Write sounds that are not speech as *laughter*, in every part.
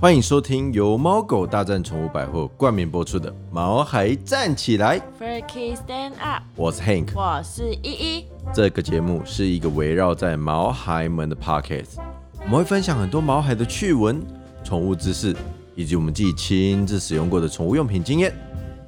欢迎收听由猫狗大战宠物百货冠名播出的《毛孩站起来》，Furky Stand Up，我是 Hank。我是依依。这个节目是一个围绕在毛孩们的 Podcast，我们会分享很多毛孩的趣闻、宠物知识，以及我们自己亲自使用过的宠物用品经验。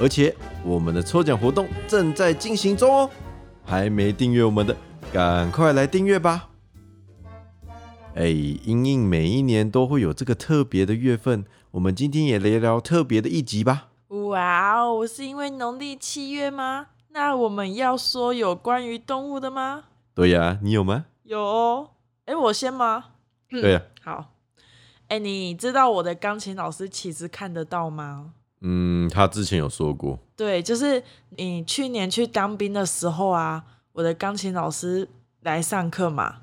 而且我们的抽奖活动正在进行中哦，还没订阅我们的，赶快来订阅吧！哎，因应每一年都会有这个特别的月份，我们今天也聊聊特别的一集吧。哇哦，是因为农历七月吗？那我们要说有关于动物的吗？对呀、你有吗？有哦。哎，我先吗？对呀、好。哎，你知道我的钢琴老师其实看得到吗？嗯，他之前有说过，对，就是你去年去当兵的时候啊，我的钢琴老师来上课嘛。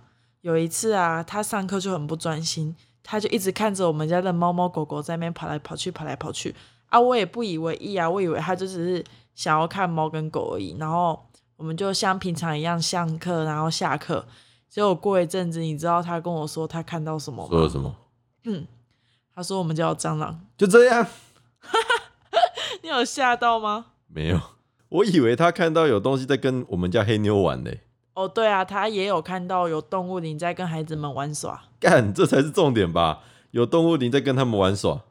有一次啊，他上课就很不专心，他就一直看着我们家的猫猫狗狗在那边跑来跑去，跑来跑去啊。我也不以为意啊，我以为他就只是想要看猫跟狗而已。然后我们就像平常一样上课，然后下课。结果过一阵子，你知道他跟我说他看到什么吗？说了什么？嗯他说我们家有蟑螂，就这样。*laughs* 你有吓到吗？没有，我以为他看到有东西在跟我们家黑妞玩呢。哦，对啊，他也有看到有动物灵在跟孩子们玩耍。干，这才是重点吧？有动物灵在跟他们玩耍。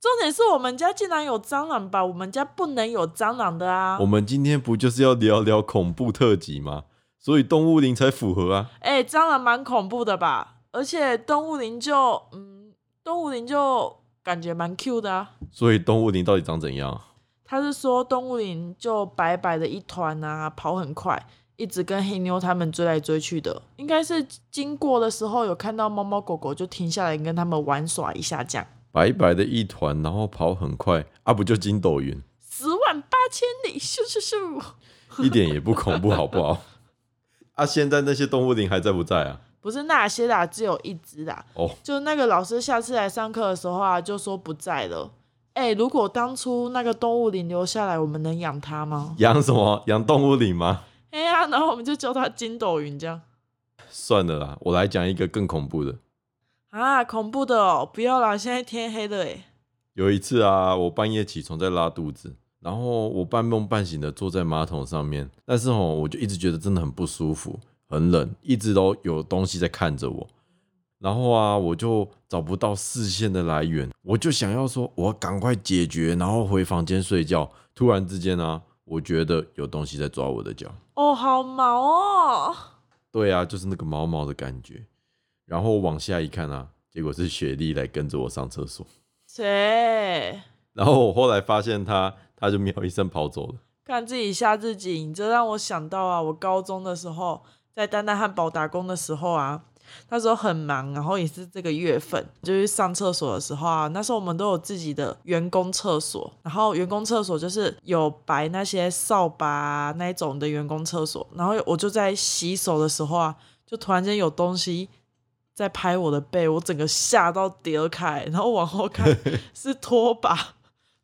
重点是我们家竟然有蟑螂吧？我们家不能有蟑螂的啊我！们今天不就是要聊聊恐怖特辑吗？所以动物灵才符合啊。哎、蟑螂蛮恐怖的吧？而且动物灵就嗯，动物灵就感觉蛮 Q 的啊。所以动物灵到底长怎样？他是说动物灵就白白的一团啊，跑很快，一直跟黑妞他们追来追去的。应该是经过的时候有看到猫猫狗狗，就停下来跟他们玩耍一下，这样。白白的一团，然后跑很快啊，不就筋斗云？十万八千里，咻咻咻！一点也不恐怖，好不好？*laughs* 啊，现在那些动物灵还在不在啊？不是那些啦，只有一只啦。哦，就那个老师下次来上课的时候啊，就说不在了。哎、如果当初那个动物灵留下来，我们能养它吗？养什么？养动物灵吗？哎呀，然后我们就叫它筋斗云这样算了啦，我来讲一个更恐怖的。啊，恐怖的哦！不要啦，现在天黑了哎。有一次啊，我半夜起床在拉肚子，然后我半梦半醒的坐在马桶上面，但是哦，我就一直觉得真的很不舒服，很冷，一直都有东西在看着我。然后啊，我就找不到视线的来源，我就想要说，我要赶快解决，然后回房间睡觉。突然之间啊，我觉得有东西在抓我的脚。哦，好毛哦！对啊，就是那个毛毛的感觉。然后往下一看啊，结果是雪莉来跟着我上厕所。*laughs* 谁然后我后来发现他，他就喵一声跑走了。看自己吓自己？你这让我想到啊，我高中的时候在丹丹汉堡打工的时候啊，那时候很忙，然后也是这个月份，就是上厕所的时候啊，那时候我们都有自己的员工厕所，然后员工厕所就是有摆那些扫把、啊、那一种的员工厕所，然后我就在洗手的时候啊，就突然间有东西在拍我的背，我整个吓到跌开，然后往后看 *laughs* 是拖把。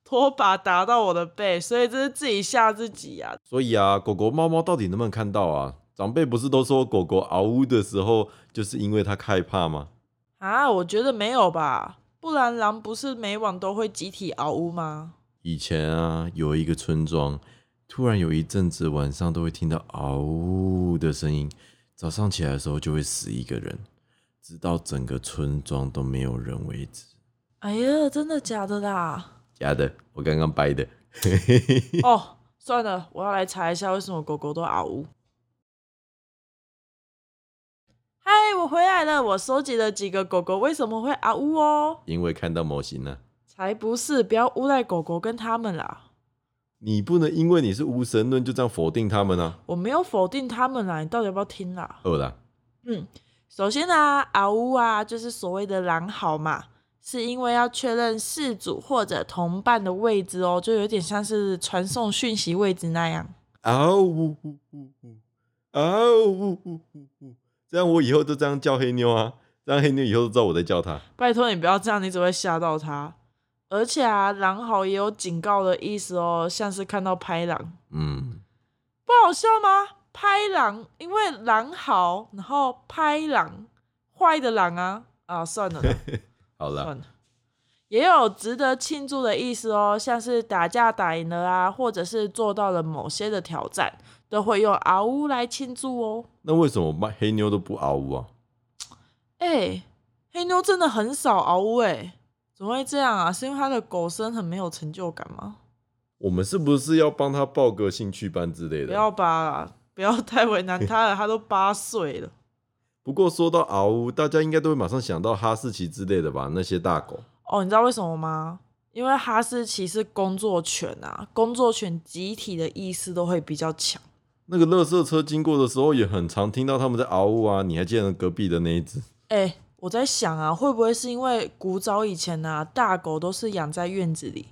拖把打到我的背，所以这是自己吓自己啊！所以啊，狗狗、猫猫到底能不能看到啊？长辈不是都说狗狗嗷呜的时候，就是因为它害怕吗？啊，我觉得没有吧，不然狼不是每晚都会集体嗷呜吗？以前啊，有一个村庄，突然有一阵子晚上都会听到嗷呜的声音，早上起来的时候就会死一个人，直到整个村庄都没有人为止。哎呀，真的假的啦？假的，我刚刚掰的。*laughs* 哦，算了，我要来查一下为什么狗狗都嗷呜。嗨，我回来了，我收集了几个狗狗为什么会啊呜哦。因为看到模型呢、才不是，不要诬赖狗狗跟他们啦。你不能因为你是无神论就这样否定他们啊！我没有否定他们啦，你到底要不要听啦？二啦，嗯，首先啊，啊呜啊，就是所谓的狼嚎嘛，是因为要确认事主或者同伴的位置哦，就有点像是传送讯息位置那样。嗷呜呜呜呜，啊呜呜呜呜，这样我以后就这样叫黑妞啊，这样黑妞以后都知道我在叫她。拜托你不要这样，你只会吓到她。而且啊，狼嚎也有警告的意思哦，像是看到拍狼，嗯，不好笑吗？拍狼，因为狼嚎，然后拍狼，坏的狼啊啊，算了啦。*laughs* 好了，算了。也有值得庆祝的意思哦，像是打架打赢了啊，或者是做到了某些的挑战，都会用嗷呜来庆祝哦。那为什么卖黑妞都不嗷呜啊？哎、黑妞真的很少嗷呜哎，怎么会这样啊？是因为它的狗声很没有成就感吗？我们是不是要帮他报个兴趣班之类的？不要吧，不要太为难它了，它都八岁了。不过说到嗷呜，大家应该都会马上想到哈士奇之类的吧？那些大狗。哦，你知道为什么吗？因为哈士奇是工作犬啊，工作犬集体的意识都会比较强。那个垃圾车经过的时候，也很常听到他们在嗷呜啊。你还记得隔壁的那一只？哎、我在想啊，会不会是因为古早以前啊，大狗都是养在院子里，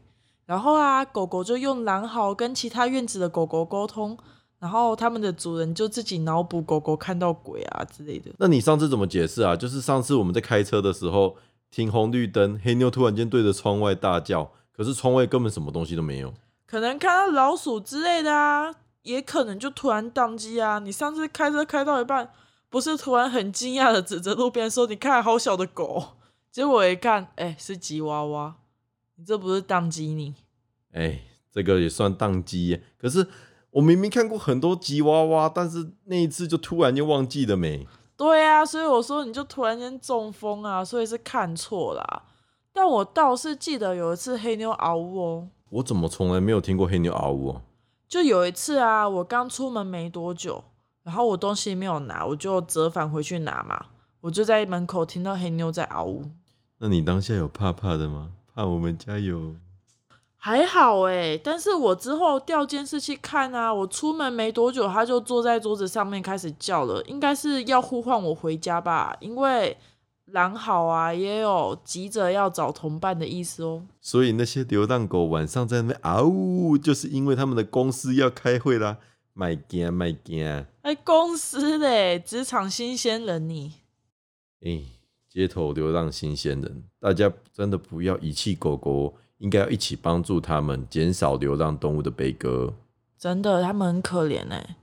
然后啊，狗狗就用狼嚎跟其他院子的狗狗沟通，然后他们的主人就自己脑补狗狗看到鬼啊之类的。那你上次怎么解释啊？就是上次我们在开车的时候，停红绿灯，黑妞突然间对着窗外大叫，可是窗外根本什么东西都没有。可能看到老鼠之类的啊，也可能就突然宕机啊。你上次开车开到一半，不是突然很惊讶的指着路边说：“你看，好小的狗。”结果我一看，哎、是吉娃娃，你这不是宕机你？哎，这个也算宕机耶。可是我明明看过很多吉娃娃，但是那一次就突然就忘记了没。对啊，所以我说你就突然间中风啊，所以是看错啦。但我倒是记得有一次黑妞嗷呜哦，我怎么从来没有听过黑妞嗷呜、啊？就有一次啊，我刚出门没多久，然后我东西没有拿，我就折返回去拿嘛，我就在门口听到黑妞在嗷呜，那你当下有怕怕的吗？怕我们家有？还好诶，但是我之后调监视器看啊，我出门没多久，他就坐在桌子上面开始叫了，应该是要呼唤我回家吧，因为狼嚎啊也有急着要找同伴的意思哦。所以那些流浪狗晚上在那边嗷呜，就是因为他们的公司要开会啦。卖惊卖惊，哎、哎，公司嘞，职场新鲜人你，街头流浪新鲜人，大家真的不要遗弃狗狗，应该要一起帮助他们，减少流浪动物的悲歌。真的他们很可怜哎，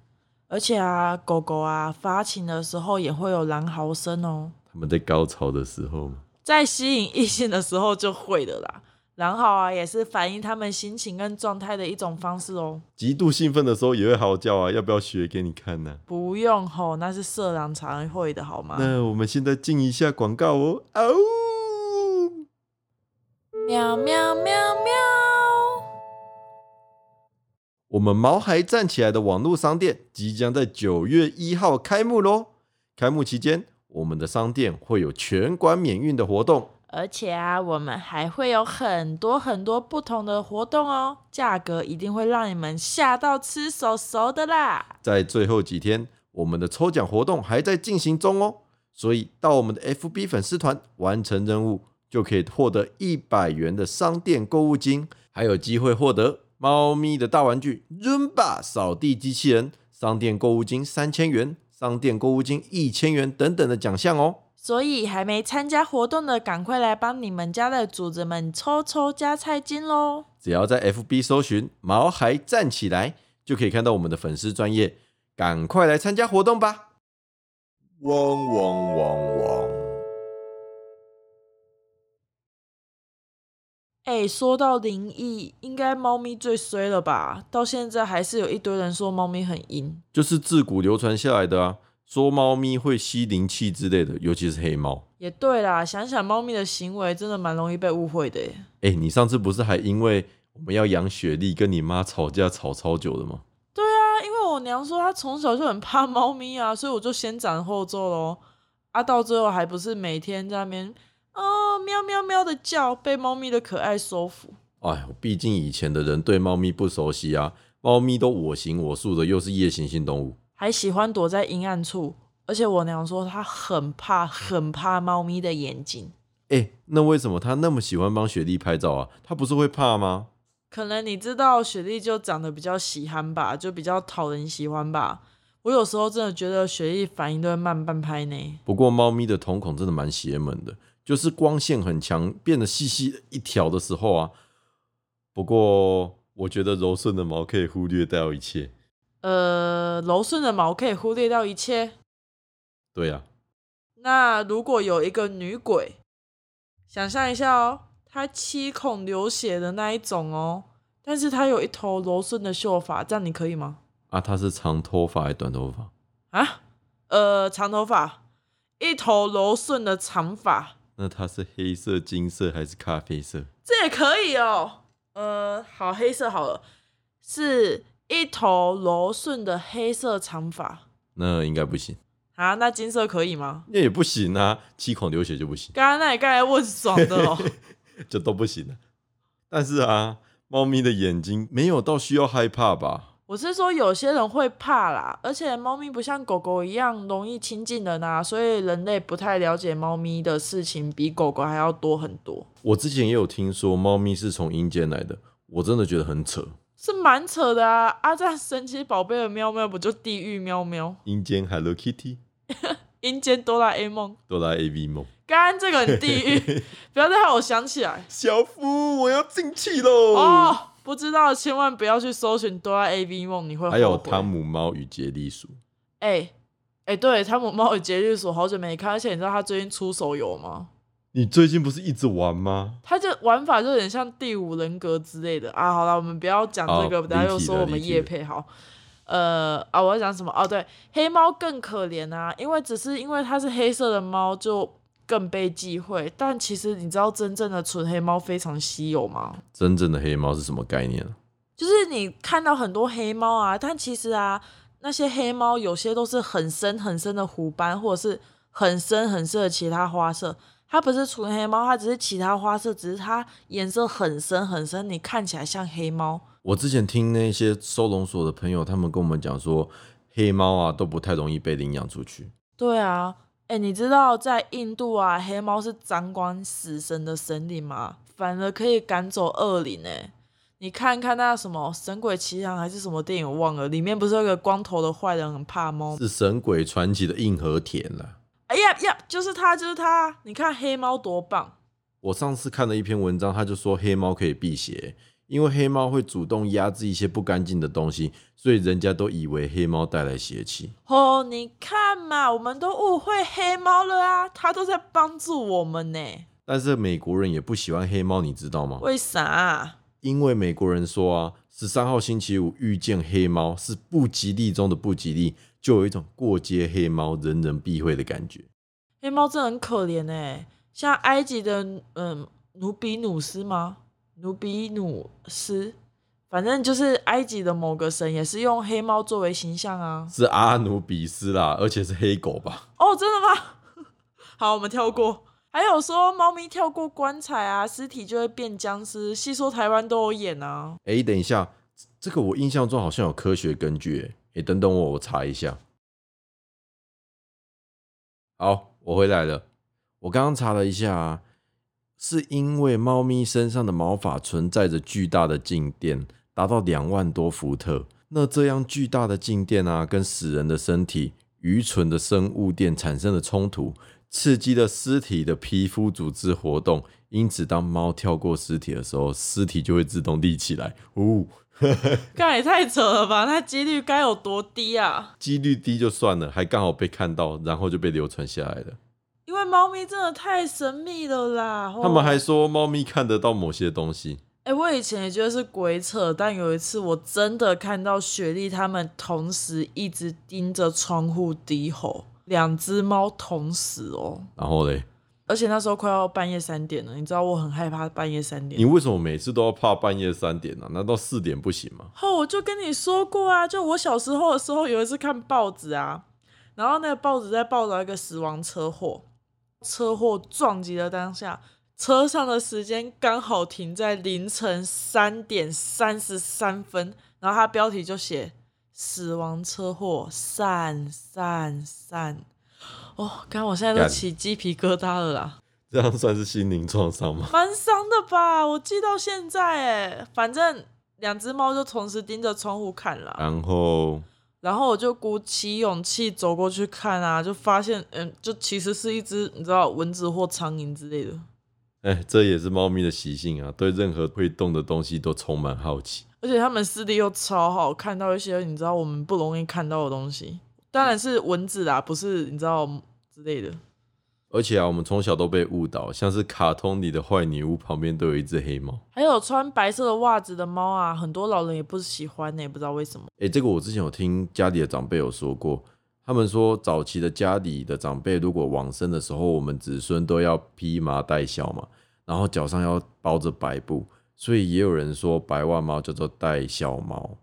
而且啊，狗狗啊发情的时候也会有狼嚎声哦，他们在高潮的时候，在吸引异性的时候就会的啦。然后啊，也是反映他们心情跟状态的一种方式哦。极度兴奋的时候也会嚎叫啊！要不要学给你看呢、不用吼，那是色狼才会的好吗？那我们现在进一下广告哦。嗷呜！喵喵喵喵！我们毛孩站起来的网络商店即将在九月一号开幕喽！开幕期间，我们的商店会有全馆免运的活动，而且啊，我们还会有很多很多不同的活动哦，价格一定会让你们吓到吃手手的啦！在最后几天，我们的抽奖活动还在进行中哦。所以到我们的 FB 粉丝团完成任务，就可以获得一百元的商店购物金，还有机会获得猫咪的大玩具 Roomba 扫地机器人、商店购物金三千元、商店购物金一千元等等的奖项哦。所以还没参加活动的，赶快来帮你们家的主子们抽抽加菜金喽！只要在 FB 搜寻“毛孩站起来”，就可以看到我们的粉丝专业，赶快来参加活动吧！汪汪汪汪！哎，说到灵异，应该猫咪最衰了吧？到现在还是有一堆人说猫咪很阴。就是自古流传下来的啊，说猫咪会吸灵气之类的，尤其是黑猫。也对啦，想想猫咪的行为，真的蛮容易被误会的耶。哎、你上次不是还因为我们要养雪莉跟你妈吵架吵超久的吗？对啊，因为我娘说她从小就很怕猫咪啊，所以我就先斩后奏喽。啊，到最后还不是每天在那边哦喵喵喵的叫，被猫咪的可爱收服。哎，毕竟以前的人对猫咪不熟悉啊，猫咪都我行我素的，又是夜行性动物。还喜欢躲在阴暗处，而且我娘说她很怕很怕猫咪的眼睛。哎、那为什么她那么喜欢帮雪莉拍照啊？她不是会怕吗？可能你知道雪莉就长得比较喜憨吧，就比较讨人喜欢吧。我有时候真的觉得雪莉反应都会慢半拍呢。不过猫咪的瞳孔真的蛮邪门的，就是光线很强，变得细细一条的时候啊。不过我觉得柔顺的毛可以忽略掉一切。呃，柔顺的毛可以忽略掉一切。对啊，那如果有一个女鬼，想象一下哦，她七孔流血的那一种哦，但是她有一头柔顺的秀发，这样你可以吗？啊，她是长头发还是短头发？啊，呃，长头发，一头柔顺的长发，那它是黑色、金色还是咖啡色？这也可以哦。呃，好，黑色好了，是一头柔顺的黑色长发那应该不行，啊。那金色可以吗？那也不行啊，七孔流血就不行，刚刚那你刚才问爽的哦。*laughs* 就都不行了。但是啊，猫咪的眼睛没有到需要害怕吧？我是说，有些人会怕啦，而且猫咪不像狗狗一样容易亲近人啊，所以人类不太了解猫咪的事情，比狗狗还要多很多，我之前也有听说猫咪是从阴间来的，我真的觉得很扯。是蛮扯的啊！啊，这样神奇宝贝的喵喵不就地狱喵喵？阴间 Hello Kitty，*laughs* 阴间哆啦 A 梦，哆啦 A V 梦，刚刚这个很地狱，*laughs* 不要再让我想起来小夫，我要进去喽！哦。不知道千万不要去搜寻哆啦 A V 梦，你会。还有汤姆猫与杰利鼠，哎哎，对，汤姆猫与杰利鼠好久没看，而且你知道他最近出手游吗？你最近不是一直玩吗？他这玩法就有点像第五人格之类的啊。好了，我们不要讲这个，好等下又说我们叶配好。呃啊，我要讲什么？哦，对，黑猫更可怜啊，因为只是因为它是黑色的猫，就更被忌讳。但其实你知道真正的纯黑猫非常稀有吗？真正的黑猫是什么概念啊？就是你看到很多黑猫啊，但其实啊，那些黑猫有些都是很深很深的虎斑，或者是很深很深的其他花色。它不是纯黑猫，它只是其他花色，只是它颜色很深很深，你看起来像黑猫。我之前听那些收容所的朋友，他们跟我们讲说，黑猫啊都不太容易被领养出去。对啊，哎，你知道在印度啊，黑猫是掌管死神的神灵吗？反而可以赶走恶灵哎。你看看那什么《神鬼奇航》还是什么电影，我忘了，里面不是有个光头的坏人很怕猫？是《神鬼传奇》的硬核田啦。哎呀呀，就是他，就是他！你看黑猫多棒！我上次看了一篇文章，他就说黑猫可以辟邪，因为黑猫会主动压制一些不干净的东西，所以人家都以为黑猫带来邪气。哦，你看嘛，我们都误会黑猫了啊，它都在帮助我们呢。但是美国人也不喜欢黑猫，你知道吗？为啥？因为美国人说啊，十三号星期五遇见黑猫是不吉利中的不吉利，就有一种过街黑猫人人避讳的感觉。黑猫真的很可怜哎，像埃及的嗯努比努斯吗？努比努斯，反正就是埃及的某个神也是用黑猫作为形象啊。是阿努比斯啦，而且是黑狗吧？哦，真的吗？*laughs* 好，我们跳过。还有说猫咪跳过棺材啊，尸体就会变僵尸。细说台湾都有演啊。哎，等一下，这个我印象中好像有科学根据。哎，等等我，我查一下。好，我回来了。我刚刚查了一下啊，是因为猫咪身上的毛发存在着巨大的静电，达到两万多伏特。那这样巨大的静电啊，跟死人的身体愚蠢的生物电产生了冲突，刺激了尸体的皮肤组织活动。因此，当猫跳过尸体的时候，尸体就会自动立起来。哦，*laughs* 干也太扯了吧！那几率该有多低啊？几率低就算了，还刚好被看到，然后就被流传下来了。因为猫咪真的太神秘了啦。他们还哦说猫咪看得到某些东西。哎、我以前也觉得是鬼扯，但有一次我真的看到雪莉他们同时一直盯着窗户低吼，两只猫同时哦，然后嘞，而且那时候快要半夜三点了，你知道我很害怕半夜三点你。为什么每次都要怕半夜三点呢、难道四点不行吗？哦，我就跟你说过啊，就我小时候的时候，有一次看报纸啊，然后那个报纸在报道一个死亡车祸，车祸撞击的当下，车上的时间刚好停在凌晨三点三十三分，然后它标题就写“死亡车祸散散散”，哦，刚我现在都起鸡皮疙瘩了啦。这样算是心灵创伤吗？蛮伤的吧？我记到现在哎，反正两只猫就同时盯着窗户看了。然后然后我就鼓起勇气走过去看啊，就发现嗯，就其实是一只你知道蚊子或苍蝇之类的。哎，这也是猫咪的习性啊，对任何会动的东西都充满好奇。而且它们视力又超好，看到一些你知道我们不容易看到的东西。当然是蚊子啦，不是你知道之类的。而且啊，我们从小都被误导，像是卡通里的坏女巫旁边都有一只黑猫。还有穿白色的袜子的猫啊，很多老人也不喜欢呢、不知道为什么。诶，这个我之前有听家里的长辈有说过，他们说早期的家里的长辈如果往生的时候，我们子孙都要披麻戴孝嘛，然后脚上要包着白布，所以也有人说白袜猫叫做戴孝猫。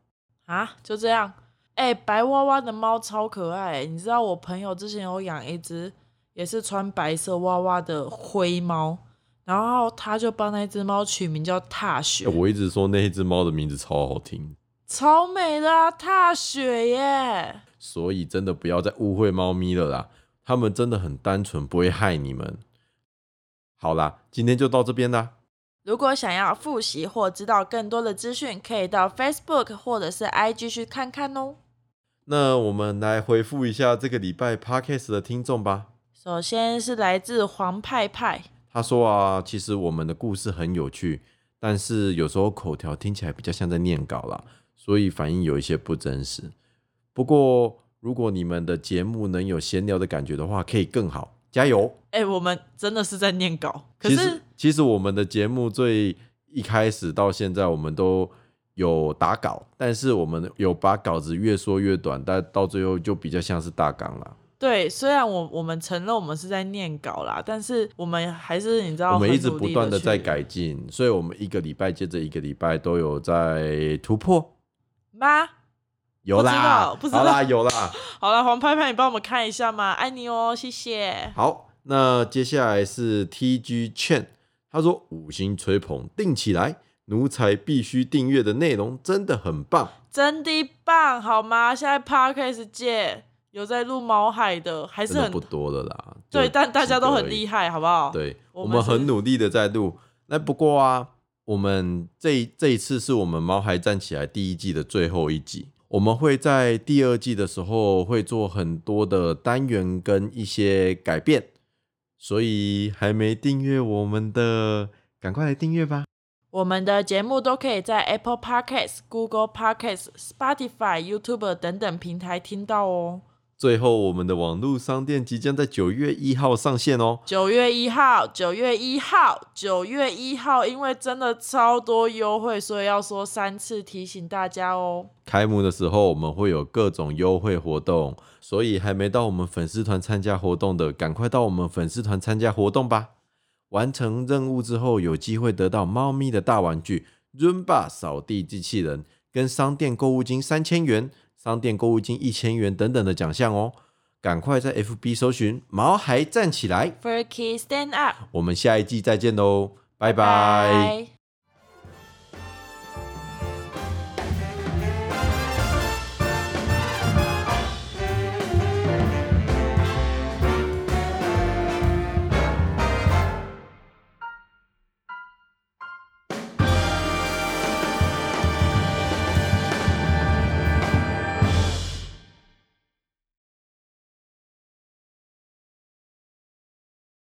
啊，就这样。哎、白娃娃的猫超可爱、你知道我朋友之前有养一只，也是穿白色娃娃的灰猫，然后他就帮那只猫取名叫踏雪，诶我一直说那一只猫的名字超好听，超美的啊，踏雪耶！所以真的不要再误会猫咪了啦，它们真的很单纯，不会害你们。好啦，今天就到这边啦。如果想要复习或知道更多的资讯，可以到 Facebook 或者是 IG 去看看哦。那我们来回复一下这个礼拜 Podcast 的听众吧。首先是来自黄派派，他说啊，其实我们的故事很有趣，但是有时候口条听起来比较像在念稿啦，所以反应有一些不真实。不过如果你们的节目能有闲聊的感觉的话，可以更好，加油！哎、我们真的是在念稿，可是其实其实我们的节目最一开始到现在，我们都有打稿，但是我们有把稿子越说越短，但到最后就比较像是大纲啦。对，虽然我我们承认我们是在念稿啦，但是我们还是你知道，我们一直不断的的在改进，所以我们一个礼拜接着一个礼拜都有在突破。吗？有啦，不知道知道好啦，有啦。*laughs* 好啦，黄拍拍，你帮我们看一下嘛，爱你哦，谢谢。好，那接下来是 T G Chen，他说五星吹捧定起来，奴才必须订阅的内容真的很棒。真的棒，好吗？现在 Parkes 界有在录毛海的，还是很真的不多了啦。对，但大家都很厉害。好不好？，对，我我们是们很努力的在录。那不过啊，我们这这一次是我们毛孩站起来第一季的最后一集。我们会在第二季的时候会做很多的单元跟一些改变，所以还没订阅我们的，赶快来订阅吧。我们的节目都可以在 Apple Podcasts、Google Podcasts、Spotify、YouTube 等等平台听到哦。最后，我们的网络商店即将在九月一号上线哦。九月一号，九月一号，九月一号，因为真的超多优惠，所以要说三次提醒大家哦。开幕的时候，我们会有各种优惠活动，所以还没到我们粉丝团参加活动的，赶快到我们粉丝团参加活动吧！完成任务之后，有机会得到猫咪的大玩具 Roomba 扫地机器人，跟商店购物金三千元、商店购物金一千元等等的奖项哦。赶快在 FB 搜寻“毛孩站起来 Furky Stand Up，” 我们下一季再见喽，拜拜拜。